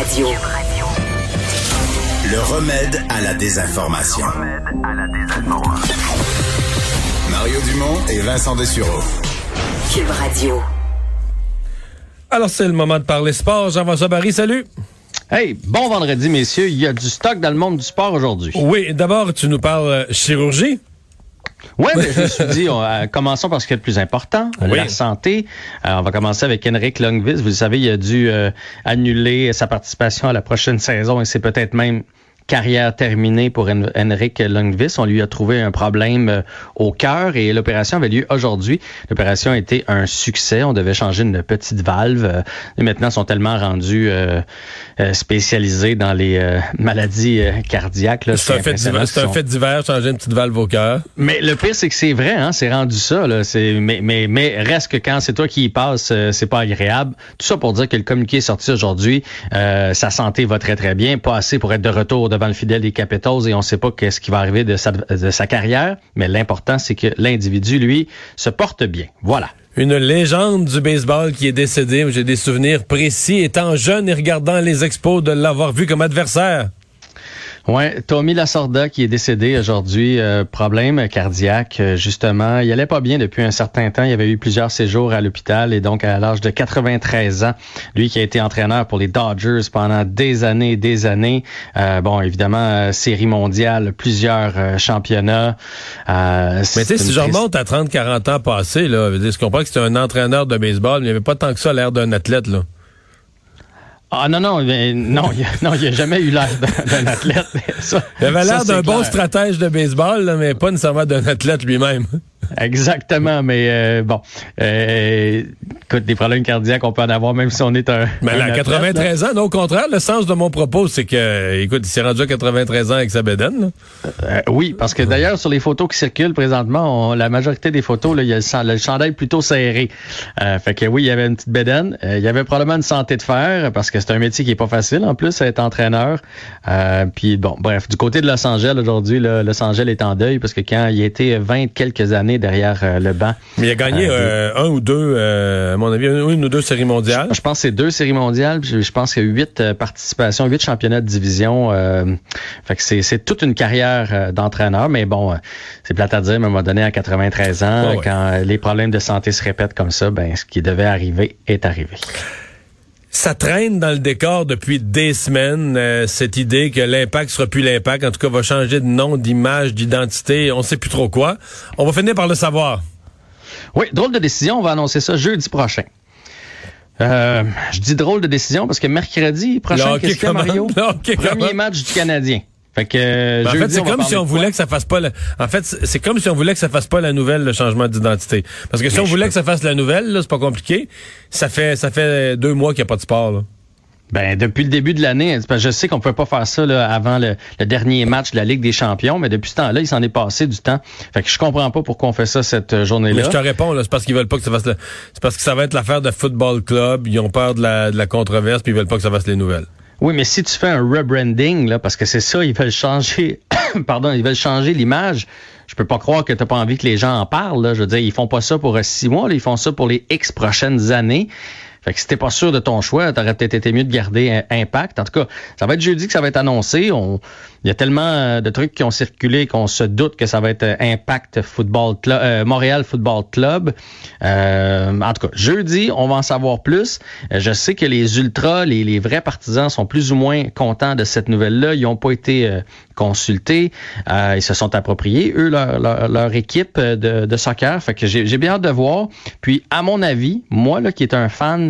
Radio. Le remède à la désinformation. Mario Dumont et Vincent Dessureau. Cube Radio. Alors, c'est le moment de parler sport. Jean-François Barry, salut. Hey, bon vendredi, messieurs. Il y a du stock dans le monde du sport aujourd'hui. Oui, d'abord, tu nous parles euh, chirurgie. Oui, mais je me suis dit, on, euh, commençons par ce qui est le plus important, Oui. la santé. Euh, on va commencer avec Henrik Lundqvist. Vous le savez, il a dû euh, annuler sa participation à la prochaine saison et c'est peut-être même carrière terminée pour Hen- Henrik Lundqvist. On lui a trouvé un problème euh, au cœur et l'opération avait lieu aujourd'hui. L'opération a été un succès. On devait changer une petite valve. Euh, et maintenant, ils sont tellement rendus euh, spécialisés dans les euh, maladies cardiaques. C'est un, fait divers, un fait divers, changer une petite valve au cœur. mais le pire, c'est que c'est vrai, hein, c'est rendu ça. Là, mais, mais, mais reste que quand c'est toi qui y passes, c'est pas agréable. Tout ça pour dire que le communiqué est sorti aujourd'hui. Euh, sa santé va très très bien, pas assez pour être de retour devant le fidèle des Capitals et on sait pas qu'est-ce qui va arriver de sa, de sa carrière. Mais l'important, c'est que l'individu, lui, se porte bien. Voilà. Une légende du baseball qui est décédée. J'ai des souvenirs précis, étant jeune et regardant les expos, de l'avoir vu comme adversaire. Ouais, Tommy Lasorda qui est décédé aujourd'hui, euh, problème cardiaque euh, justement. Il allait pas bien depuis un certain temps. Il avait eu plusieurs séjours à l'hôpital et donc à l'âge de 93 ans, lui qui a été entraîneur pour les Dodgers pendant des années et des années. Euh, bon, évidemment, euh, série mondiale, plusieurs championnats. Euh, Mais tu sais, si je remonte à 30-40 ans passés, là, je comprends que c'était un entraîneur de baseball, mais il n'y avait pas tant que ça l'air d'un athlète. Là. Ah non non, mais non, il a, non, il a jamais eu l'air d'un athlète. ça- Il avait l'air d'un bon stratège de baseball, là, mais pas nécessairement d'un athlète lui-même. Exactement, mais euh, bon, euh, écoute, des problèmes cardiaques, on peut en avoir même si on est un. Mais là, à athlète, 93 ans, non, au contraire, le sens de mon propos, c'est que, écoute, il s'est rendu à 93 ans avec sa bédaine. là. Euh, oui, parce que d'ailleurs, sur les photos qui circulent présentement, on- la majorité des photos, là, il y a le, le chandail plutôt serré. Euh, fait que oui, il y avait une petite bédaine. Euh, il y avait probablement une santé de fer, parce que c'est un métier qui est pas facile, en plus, être entraîneur. Euh, puis bon, bref, du côté de Los Angeles, aujourd'hui, Los Angeles est en deuil, parce que quand il été 20 quelques années derrière euh, le banc, Mais il a gagné Euh, euh, un ou deux, euh, à mon avis, une, ou deux séries mondiales. Je pense que c'est deux séries mondiales. puis Je pense qu'il y a huit participations, huit championnats de division. euh, fait que c'est, toute une carrière d'entraîneur. Mais bon, c'est plate à dire, mais à un moment donné, à 93 ans, ouais. quand les problèmes de santé se répètent comme ça, ben ce qui devait arriver est arrivé. Ça traîne dans le décor depuis des semaines, euh, cette idée que l'impact sera plus l'impact, en tout cas va changer de nom, d'image, d'identité, on sait plus trop quoi. On va finir par le savoir. Oui, drôle de décision. On va annoncer ça jeudi prochain. Euh, je dis drôle de décision parce que mercredi prochain, qu'est-ce. Mario? Premier match du Canadien. Fait que Ben, en fait, c'est comme si on voulait que ça fasse pas la... En fait, c'est comme si on voulait que ça fasse pas la nouvelle, le changement d'identité. Parce que si Mais on voulait que ça fasse la nouvelle, c'est pas compliqué. Ça fait ça fait deux mois qu'il n'y a pas de sport. Là. Ben, depuis le début de l'année, je sais qu'on ne pouvait pas faire ça là, avant le, le dernier match de la Ligue des Champions, mais depuis ce temps-là, il s'en est passé du temps. Fait que je comprends pas pourquoi on fait ça cette euh, Mais journée-là. je te réponds, c'est parce qu'ils veulent pas que ça fasse le... C'est parce que ça va être l'affaire de football club. Ils ont peur de la, de la controverse, puis ils veulent pas que ça fasse les nouvelles. Oui, mais si tu fais un rebranding, parce que c'est ça, ils veulent changer, pardon, ils veulent changer l'image. Je peux pas croire que t'as pas envie que les gens en parlent. Là. Je veux dire, ils font pas ça pour six mois, ils font ça pour les X prochaines années. Fait que si t'es pas sûr de ton choix, t'aurais peut-être été mieux de garder Impact. En tout cas, ça va être jeudi que ça va être annoncé. On, il y a tellement euh, de trucs qui ont circulé qu'on se doute que ça va être euh, Impact Football Club, euh, Montréal Football Club. Euh, en tout cas, jeudi, on va en savoir plus. Euh, je sais que les ultras, les, les vrais partisans sont plus ou moins contents de cette nouvelle-là. Ils n'ont pas été euh, consultés. Ils se sont appropriés, eux, leur, leur, équipe de, de soccer. Fait que j'ai j'ai bien hâte de voir. Puis, à mon avis, moi, là, qui est un fan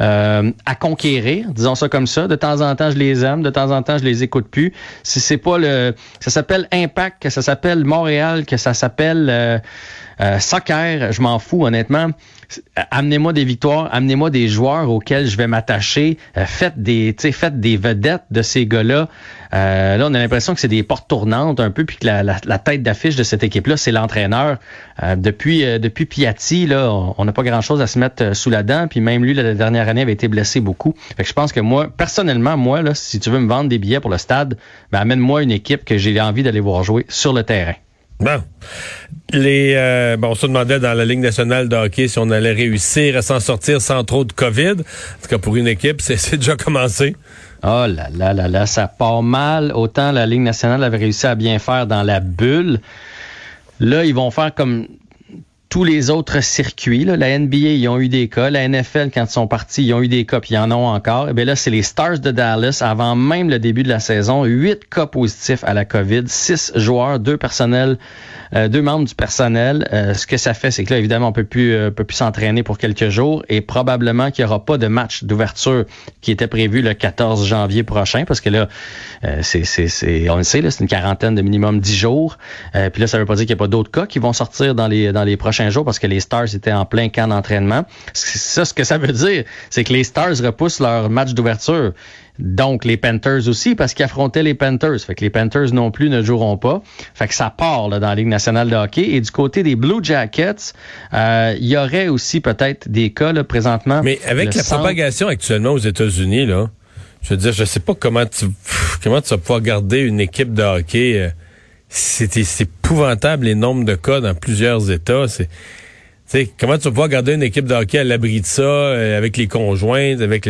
euh, à conquérir, disons ça comme ça. De temps en temps, je les aime, de temps en temps, je les écoute plus. Si c'est pas le, ça s'appelle Impact, que ça s'appelle Montréal, que ça s'appelle euh, euh, soccer, je m'en fous honnêtement. Amenez-moi des victoires, amenez-moi des joueurs auxquels je vais m'attacher. Euh, faites des, faites des vedettes de ces gars-là. Euh, là, on a l'impression que c'est des portes tournantes un peu, puis que la, la- la tête d'affiche de cette équipe-là, c'est l'entraîneur. Euh, depuis, euh, depuis Piatti, là, on- n'a pas grand-chose à se mettre sous la dent. Puis même lui, la dernière avait été blessé beaucoup. Fait que je pense que moi, personnellement, moi, là, si tu veux me vendre des billets pour le stade, ben, amène-moi une équipe que j'ai envie d'aller voir jouer sur le terrain. Bon. Les, euh, bon, on se demandait dans la Ligue nationale de hockey si on allait réussir à s'en sortir sans trop de COVID. En tout cas, pour une équipe, c'est c'est déjà commencé. Oh là là là là, ça part mal. Autant la Ligue nationale avait réussi à bien faire dans la bulle. Là, ils vont faire comme tous les autres circuits. Là. La NBA, ils ont eu des cas. La NFL, quand ils sont partis, ils ont eu des cas, puis ils en ont encore. Et eh bien là, c'est les Stars de Dallas, avant même le début de la saison. Huit cas positifs à la COVID, six joueurs, deux personnels, euh, deux membres du personnel. Euh, ce que ça fait, c'est que là, évidemment, on peut plus, euh, peut plus s'entraîner pour quelques jours et probablement qu'il n'y aura pas de match d'ouverture qui était prévu le 14 janvier prochain, parce que là, c'est, c'est, c'est, on le sait, c'est une quarantaine de minimum dix jours. puis là, ça veut pas dire qu'il n'y a pas d'autres cas qui vont sortir dans les, dans les prochains jour parce que les Stars étaient en plein camp d'entraînement. Ça, ce que ça veut dire, c'est que les Stars repoussent leur match d'ouverture. Donc, les Panthers aussi, parce qu'ils affrontaient les Panthers. Fait que les Panthers non plus ne joueront pas. Fait que ça part dans la Ligue nationale de hockey. Et du côté des Blue Jackets, euh, il y aurait aussi peut-être des cas là, présentement. Mais avec la propagation actuellement aux États-Unis, là, je veux dire, je sais pas comment tu comment tu vas pouvoir garder une équipe de hockey. Euh, c'est épouvantable les nombres de cas dans plusieurs États. C'est comment tu vas pouvoir garder une équipe de hockey à l'abri de ça, euh, avec les conjoints, avec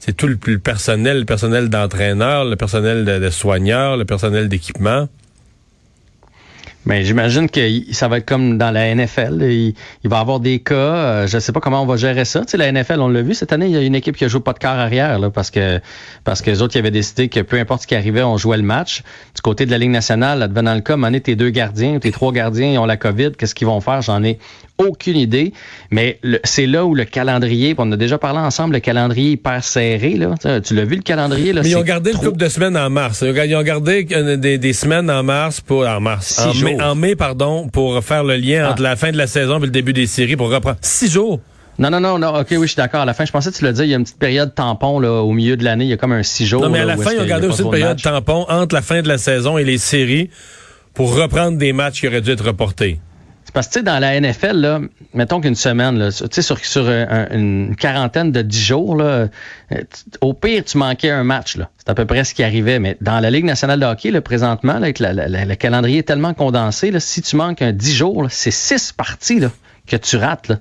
c'est tout le, personnel, le personnel d'entraîneur, le personnel de, de soigneurs, le personnel d'équipement? Mais j'imagine que ça va être comme dans la NFL. Il, va y avoir des cas. Euh, je ne sais pas comment on va gérer ça. Tu sais, la NFL, on l'a vu cette année, il y a une équipe qui a joué pas de quart arrière là, parce que parce que les autres qui avaient décidé que peu importe ce qui arrivait, on jouait le match. Du côté de la Ligue nationale, là, dans le cas, est tes deux gardiens, tes trois gardiens ils ont la COVID. Qu'est-ce qu'ils vont faire? J'en ai aucune idée. Mais c'est là où le calendrier, on a déjà parlé ensemble, le calendrier hyper serré. Là. Tu l'as vu le calendrier? Là, Mais ils ont gardé trop... une couple de semaines en mars. Ils ont gardé euh, des, des semaines en mars pour en mars. En mai, en mai, pardon, pour faire le lien ah. entre la fin de la saison et le début des séries pour reprendre. Six jours. Non, non, non, non, ok, oui, je suis d'accord. À la fin, je pensais que tu l'as dit, il y a une petite période tampon là, au milieu de l'année, il y a comme un six jours. Non, mais à la fin, ils ont gardé aussi une période tampon entre la fin de la saison et les séries pour reprendre des matchs qui auraient dû être reportés. Parce que, dans la NFL, là, mettons qu'une semaine, là, sur, sur une quarantaine de dix jours, là, euh, au pire, tu manquais un match. C'est à peu près ce qui arrivait. Mais dans la Ligue nationale de hockey, là, présentement, là, le calendrier est tellement condensé, si tu manques un dix jours, c'est six parties, que tu rates.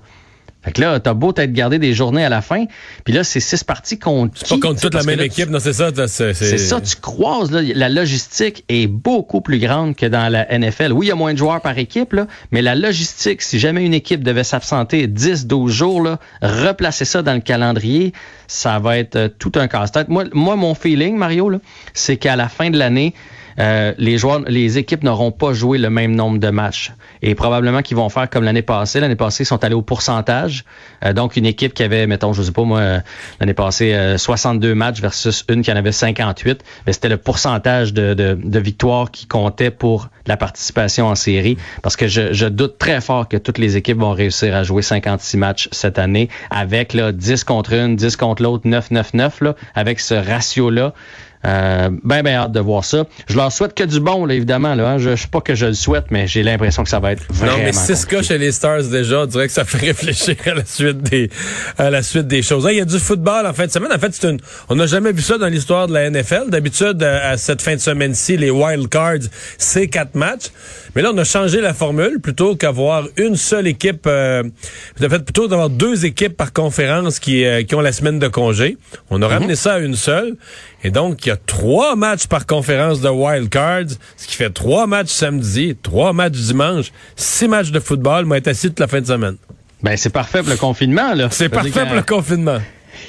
Fait que là, t'as beau t'être gardé des journées à la fin, puis là, c'est six parties contre C'est pas contre toute la même équipe, non, c'est ça. C'est ça, tu croises, là, la logistique est beaucoup plus grande que dans la NFL. Oui, il y a moins de joueurs par équipe, là, mais la logistique, si jamais une équipe devait s'absenter 10, 12 jours, là, replacer ça dans le calendrier, ça va être euh, tout un casse-tête. Moi, moi, mon feeling, Mario, c'est qu'à la fin de l'année, euh, les joueurs, les équipes n'auront pas joué le même nombre de matchs. Et probablement qu'ils vont faire comme l'année passée. L'année passée, ils sont allés au pourcentage. Euh, donc, une équipe qui avait, mettons, je sais pas moi, euh, l'année passée, 62 matchs versus une qui en avait 58. Mais c'était le pourcentage de, de, de victoires qui comptait pour la participation en série. Parce que je, je, doute très fort que toutes les équipes vont réussir à jouer 56 matchs cette année avec là, 10 contre une, 10 contre l'autre, 9-9-9, là, avec ce ratio-là. Euh, ben, ben hâte de voir ça. Je leur souhaite que du bon, là, évidemment. Là, hein. Je ne sais pas que je le souhaite, mais j'ai l'impression que ça va être vraiment. Non, mais 6 cas chez les Stars déjà, on dirait que ça fait réfléchir à la suite des, à la suite des choses. Il y a du football en fin de semaine. En fait, c'est une, on n'a jamais vu ça dans l'histoire de la NFL. D'habitude, à cette fin de semaine-ci, les wild cards, c'est quatre matchs. Mais là, on a changé la formule plutôt qu'avoir une seule équipe. Euh, en fait, plutôt d'avoir deux équipes par conférence qui, euh, qui ont la semaine de congé. On a mhm. ramené ça à une seule. Et donc, il y a trois matchs par conférence de wild cards, ce qui fait trois matchs samedi, trois matchs dimanche, six matchs de football. Moi, être assis toute la fin de semaine. Ben, c'est parfait pour le confinement, là. C'est parfait pour le confinement.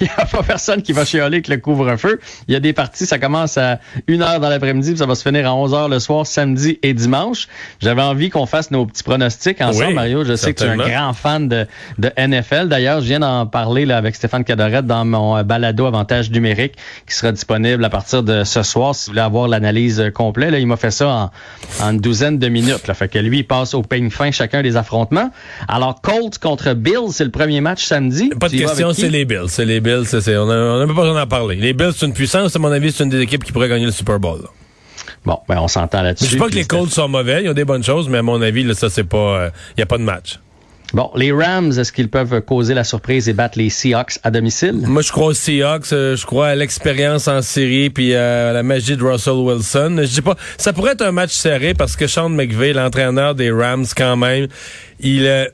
Il n'y a pas personne qui va chialer avec le couvre-feu. Il y a des parties, ça commence à 1 heure dans l'après-midi, puis ça va se finir à 11 heures le soir, samedi et dimanche. J'avais envie qu'on fasse nos petits pronostics ensemble, Mario. Je sais que tu es un grand fan de, de NFL. D'ailleurs, je viens d'en parler là, avec Stéphane Cadorette dans mon euh, balado Avantage numérique qui sera disponible à partir de ce soir si vous voulez avoir l'analyse euh, complète. Là, il m'a fait ça en, en, une douzaine de minutes. Là. Fait que lui, il passe au peigne fin chacun des affrontements. Alors, Colts contre Bills, c'est le premier match samedi. Pas de question, c'est les Bills. C'est les Bills, on n'a pas besoin d'en parler. Les Bills, c'est une puissance. À mon avis, c'est une des équipes qui pourrait gagner le Super Bowl. Bon, ben on s'entend là-dessus. Je dis pas que les Colts sont mauvais, ils ont des bonnes choses, mais à mon avis, là, ça, c'est pas. Il n'y a pas de match. Bon, les Rams, est-ce qu'ils peuvent causer la surprise et battre les Seahawks à domicile? Moi, je crois aux Seahawks. Euh, je crois à l'expérience en série puis à la magie de Russell Wilson. Je dis pas, ça pourrait être un match serré parce que Sean McVay, l'entraîneur des Rams, quand même, il, euh,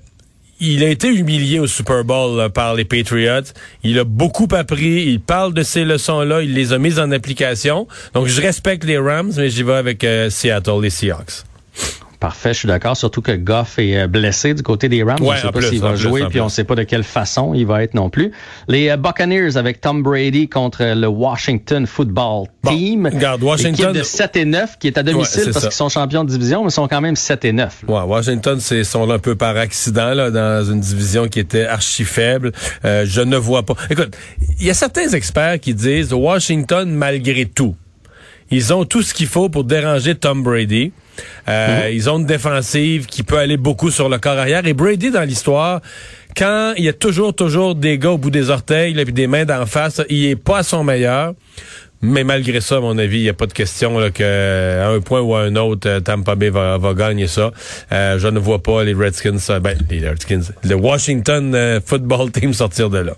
il a été humilié au Super Bowl par les Patriots. Il a beaucoup appris. Il parle de ces leçons-là. Il les a mises en application. Donc, je respecte les Rams, mais j'y vais avec euh, Seattle, les Seahawks. Parfait, je suis d'accord. Surtout que Goff est euh, blessé du côté des Rams. Ouais, on ne sait pas s'il va plus, jouer, puis on ne sait pas de quelle façon il va être non plus. Les euh, Buccaneers avec Tom Brady contre le Washington Football Bon, Team. regarde, Washington- Équipe de 7 et 9 qui est à domicile Ouais, parce qu'ils sont champions de division, mais ils sont quand même 7 et 9. là. Ouais, Washington, c'est sont là un peu par accident là, dans une division qui était archi faible. Euh, je ne vois pas. Écoute, il y a certains experts qui disent Washington malgré tout. Ils ont tout ce qu'il faut pour déranger Tom Brady. Euh, Ils ont une défensive qui peut aller beaucoup sur le corps arrière. Et Brady, dans l'histoire, quand il y a toujours, toujours des gars au bout des orteils, là, puis des mains d'en face, il est pas à son meilleur. Mais malgré ça, à mon avis, il n'y a pas de question là, que à un point ou à un autre, euh, Tampa Bay va, va gagner ça. Euh, je ne vois pas les Redskins, euh, ben, les Redskins, le Washington euh, Football Team sortir de là.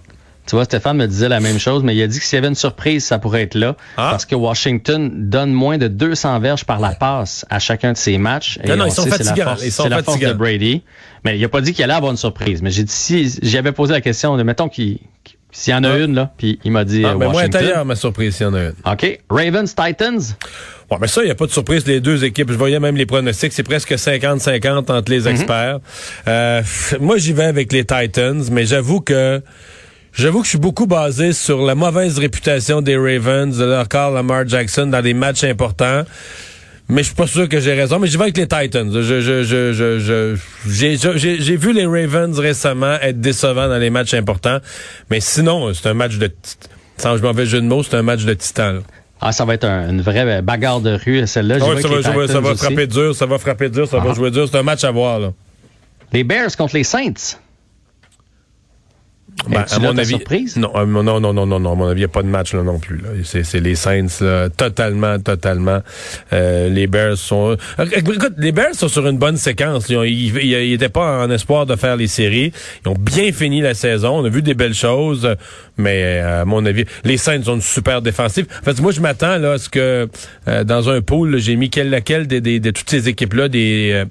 Tu vois, Stéphane me disait la même chose, mais il a dit que s'il y avait une surprise, ça pourrait être là. Ah. Parce que Washington donne moins de 200 verges par la passe à chacun de ses matchs. Et Non, non, on ils sont sait, c'est la force- ils sont C'est la force de. Brady. Mais il a pas dit qu'il allait avoir une surprise. Mais j'ai dit, si j'avais posé la question de, mettons qu'il, s'il y en a Ah. une, là, puis il m'a dit Ah, ben, moi, Washington. intérieur, ma surprise, s'il y en a une. OK. Ravens, Titans. Ouais, mais ça, il n'y a pas de surprise. Les deux équipes, je voyais même les pronostics, c'est presque 50-50 entre les experts. Euh, moi, j'y vais avec les Titans, mais j'avoue que j'avoue que je suis beaucoup basé sur la mauvaise réputation des Ravens, de leur corps Lamar Jackson dans des matchs importants. Mais je suis pas sûr que j'ai raison, mais j'y vais avec les Titans. Je, je, je, je, je- j'ai, j'ai, j'ai vu les Ravens récemment être décevants dans les matchs importants. Mais sinon, c'est un match de, sans je m'en vais jeu de mots, c'est un match de titan. Ah, ça va être un- une vraie bagarre de rue, celle-là. Ah ouais, ça, va, jouer, ça va frapper dur, ça va frapper dur, ça va Ah. jouer dur. C'est un match à voir. Là. Les Bears contre les Saints. Ben, à mon avis, surprise? non, euh, non, non, non, non, non, à mon avis, il n'y a pas de match là non plus. C'est, c'est les Saints, là, totalement, totalement. Euh, les Bears sont. euh, Écoute, les Bears sont sur une bonne séquence. Ils, ont- ils, ils- ils étaient pas en espoir de faire les séries. Ils ont bien fini la saison. On a vu des belles choses, mais euh, à mon avis, les Saints ont une super défensive. En fait, moi, je m'attends là à ce que euh, dans un pool, j'ai mis quelle laquelle des, des- de toutes ces équipes là, des euh,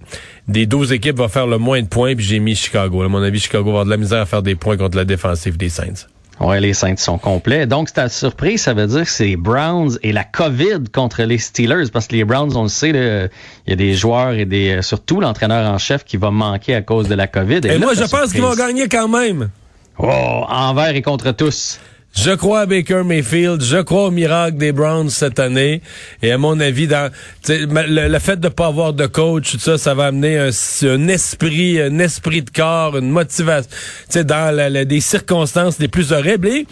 des 12 équipes va faire le moins de points, puis j'ai mis Chicago. À mon avis, Chicago va avoir de la misère à faire des points contre la défensive des Saints. Ouais, les Saints sont complets. Donc, c'est ta surprise, ça veut dire que c'est les Browns et la COVID contre les Steelers, parce que les Browns, on le sait, là, il y a des joueurs et des euh, surtout l'entraîneur en chef qui va manquer à cause de la COVID. Et, là, moi, je pense qu'ils vont gagner quand même. Oh, envers et contre tous. Je crois à Baker Mayfield, je crois au miracle des Browns cette année. Et à mon avis, dans le, fait de pas avoir de coach, tout ça, ça va amener un, esprit, un esprit de corps, une motivation. Dans la- la- des circonstances les plus horribles. Et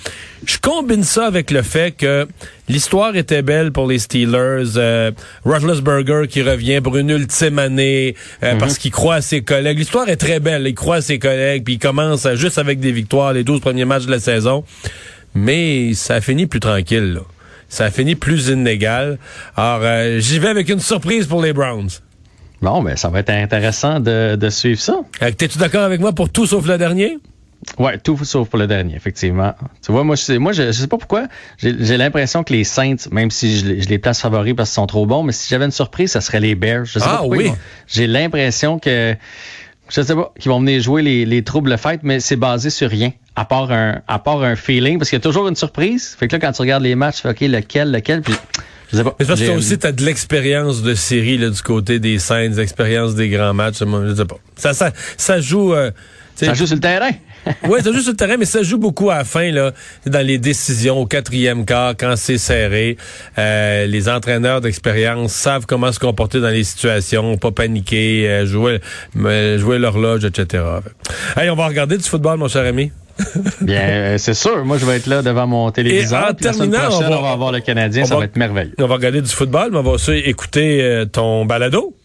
je combine ça avec le fait que l'histoire était belle pour les Steelers. Euh, Roethlisberger qui revient pour une ultime année euh, parce qu'il croit à ses collègues. L'histoire est très belle. Il croit à ses collègues, puis il commence juste avec des victoires les 12 premiers matchs de la saison mais ça a fini plus tranquille. Là. Ça a fini plus inégal. Alors, euh, j'y vais avec une surprise pour les Browns. Bon, ben, ça va être intéressant de, de suivre ça. Euh, T'es-tu d'accord avec moi pour tout sauf le dernier? Ouais, tout sauf pour le dernier, effectivement. Tu vois, moi, je sais, moi, je, je sais pas pourquoi. J'ai l'impression que les Saints, même si je, les- je les place favoris parce qu'ils sont trop bons, mais si j'avais une surprise, ça serait les Bears. Je sais Ah, pas oui. J'ai l'impression que, je sais pas, qu'ils vont venir jouer les, les troubles fêtes, mais c'est basé sur rien. À part un, à part un feeling, parce qu'il y a toujours une surprise. Fait que là, quand tu regardes les matchs, tu fais, OK, lequel, lequel, puis je sais pas. Mais parce que toi aussi, t'as de l'expérience de série là, du côté des scènes, l'expérience des grands matchs. Je sais pas. Ça, ça, ça joue... euh, Ça joue sur le terrain. oui, c'est juste sur le terrain, mais ça joue beaucoup à la fin, là, dans les décisions, au quatrième quart, quand c'est serré. Euh, les entraîneurs d'expérience savent comment se comporter dans les situations, pas paniquer, euh, jouer, me- jouer l'horloge, etc. Hey, on va regarder du football, mon cher ami. Bien, euh, c'est sûr. Moi, je vais être là devant mon téléviseur. en la semaine terminant, on va- on va avoir le Canadien. on Ça va- va être merveilleux. On va regarder du football, mais on va aussi écouter euh, ton balado.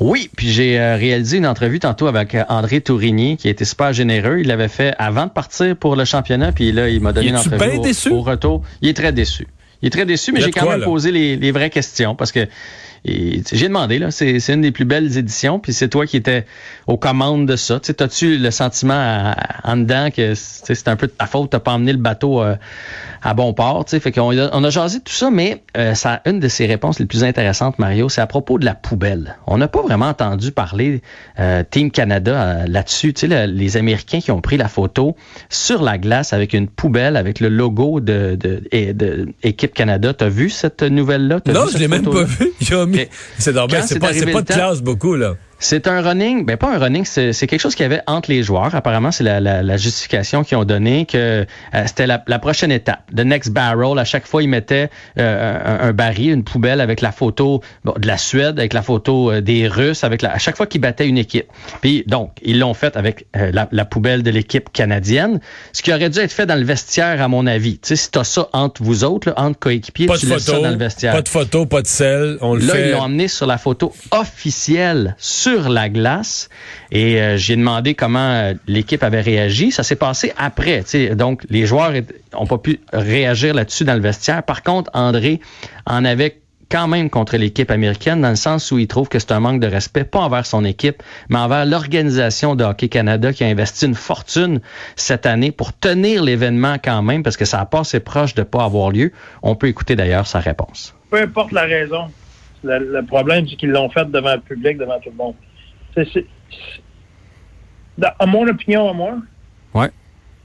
Oui, puis j'ai euh, réalisé une entrevue tantôt avec euh, André Tourigny, qui a été super généreux. Il l'avait fait avant de partir pour le championnat, puis là, il m'a donné une entrevue au, déçu? au retour. Il est très déçu. Il est très déçu, mais j'ai quand même là? posé les, les vraies questions parce que et, j'ai demandé, là, c'est c'est une des plus belles éditions, puis c'est toi qui étais aux commandes de ça. Tu sais, T'as-tu le sentiment à- à- en dedans que c'est un peu de ta faute, t'as pas emmené le bateau euh, à bon port, tu sais, fait qu'on on a jasé de tout ça, mais euh, ça, une de ses réponses les plus intéressantes, Mario, c'est à propos de la poubelle. On n'a pas vraiment entendu parler euh, Team Canada euh, là-dessus. Tu sais, le- les Américains qui ont pris la photo sur la glace avec une poubelle avec le logo de, de, et- de Équipe Canada. T'as vu cette nouvelle-là? Non, vu je l'ai même pas vu. Ok. C'est normal, Quand c'est pas, de temps- classe beaucoup, là. C'est un running, ben pas un running, c'est quelque chose qu'il y avait entre les joueurs. Apparemment, c'est la, la, la justification qu'ils ont donnée que euh, c'était la, la prochaine étape. The next barrel. À chaque fois, ils mettaient euh, un, un baril, une poubelle avec la photo bon, de la Suède, avec la photo euh, des Russes, avec la, à chaque fois qu'ils battaient une équipe. Puis donc, ils l'ont fait avec euh, la, la poubelle de l'équipe canadienne, ce qui aurait dû être fait dans le vestiaire, à mon avis. Tu sais, si t'as ça entre vous autres, là, entre coéquipiers, Pas de tu laisses ça photo, dans le vestiaire. pas de photo, pas de sel. On le Là, fait. ils l'ont emmené sur la photo officielle sur la glace. Et euh, j'ai demandé comment euh, l'équipe avait réagi. Ça s'est passé après. Donc, les joueurs n'ont pas pu réagir là-dessus dans le vestiaire. Par contre, André en avait quand même contre l'équipe américaine, dans le sens où il trouve que c'est un manque de respect, pas envers son équipe, mais envers l'organisation de Hockey Canada qui a investi une fortune cette année pour tenir l'événement quand même, parce que ça a pas assez proche de pas avoir lieu. On peut écouter d'ailleurs sa réponse. peu importe la raison. Le, le problème, c'est qu'ils l'ont fait devant le public, devant tout le monde. C'est, c'est- c'est- dans- à mon opinion, à moi, Ouais.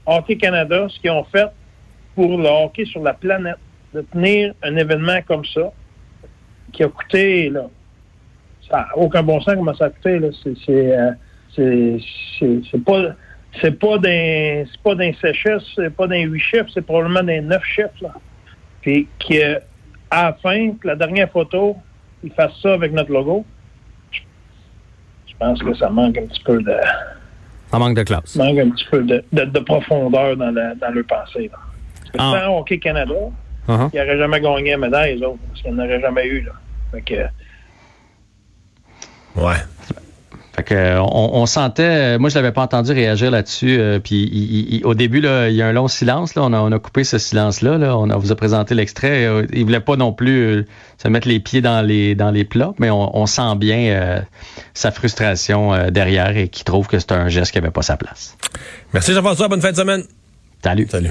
Hockey Canada, ce qu'ils ont fait pour le hockey sur la planète, de tenir un événement comme ça, qui a coûté, là, ça n'a aucun bon sens comment ça a coûté, là. C'est, c'est, euh, c'est, c'est, c'est pas, c'est pas d'un, c'est pas d'un chiffres, c'est pas d'un huit chiffres, c'est probablement d'un neuf chiffres, là. Puis, que, à la fin, la dernière photo, ils fassent ça avec notre logo. Je pense que ça manque un petit peu de, Ça manque de classe. manque un petit peu de, de- de profondeur dans, la, dans leur pensée. Là. Parce que Ah. sans Hockey Canada, Uh-huh. ils n'auraient jamais gagné la médaille, les autres, parce qu'ils n'auraient jamais eu. Là. Fait que, Ouais. Fait que, on, on sentait, moi je l'avais pas entendu réagir là-dessus. euh, puis il- il- il- au début, là, il y a un long silence. Là, on, a, on a coupé ce silence-là. Là, on a, vous a présenté l'extrait. euh, il voulait pas non plus euh, se mettre les pieds dans les dans les plats, mais on, on sent bien euh, sa frustration euh, derrière et qu'il trouve que c'est un geste qui avait pas sa place. Merci Jean-François, bonne fin de semaine. Salut. Salut.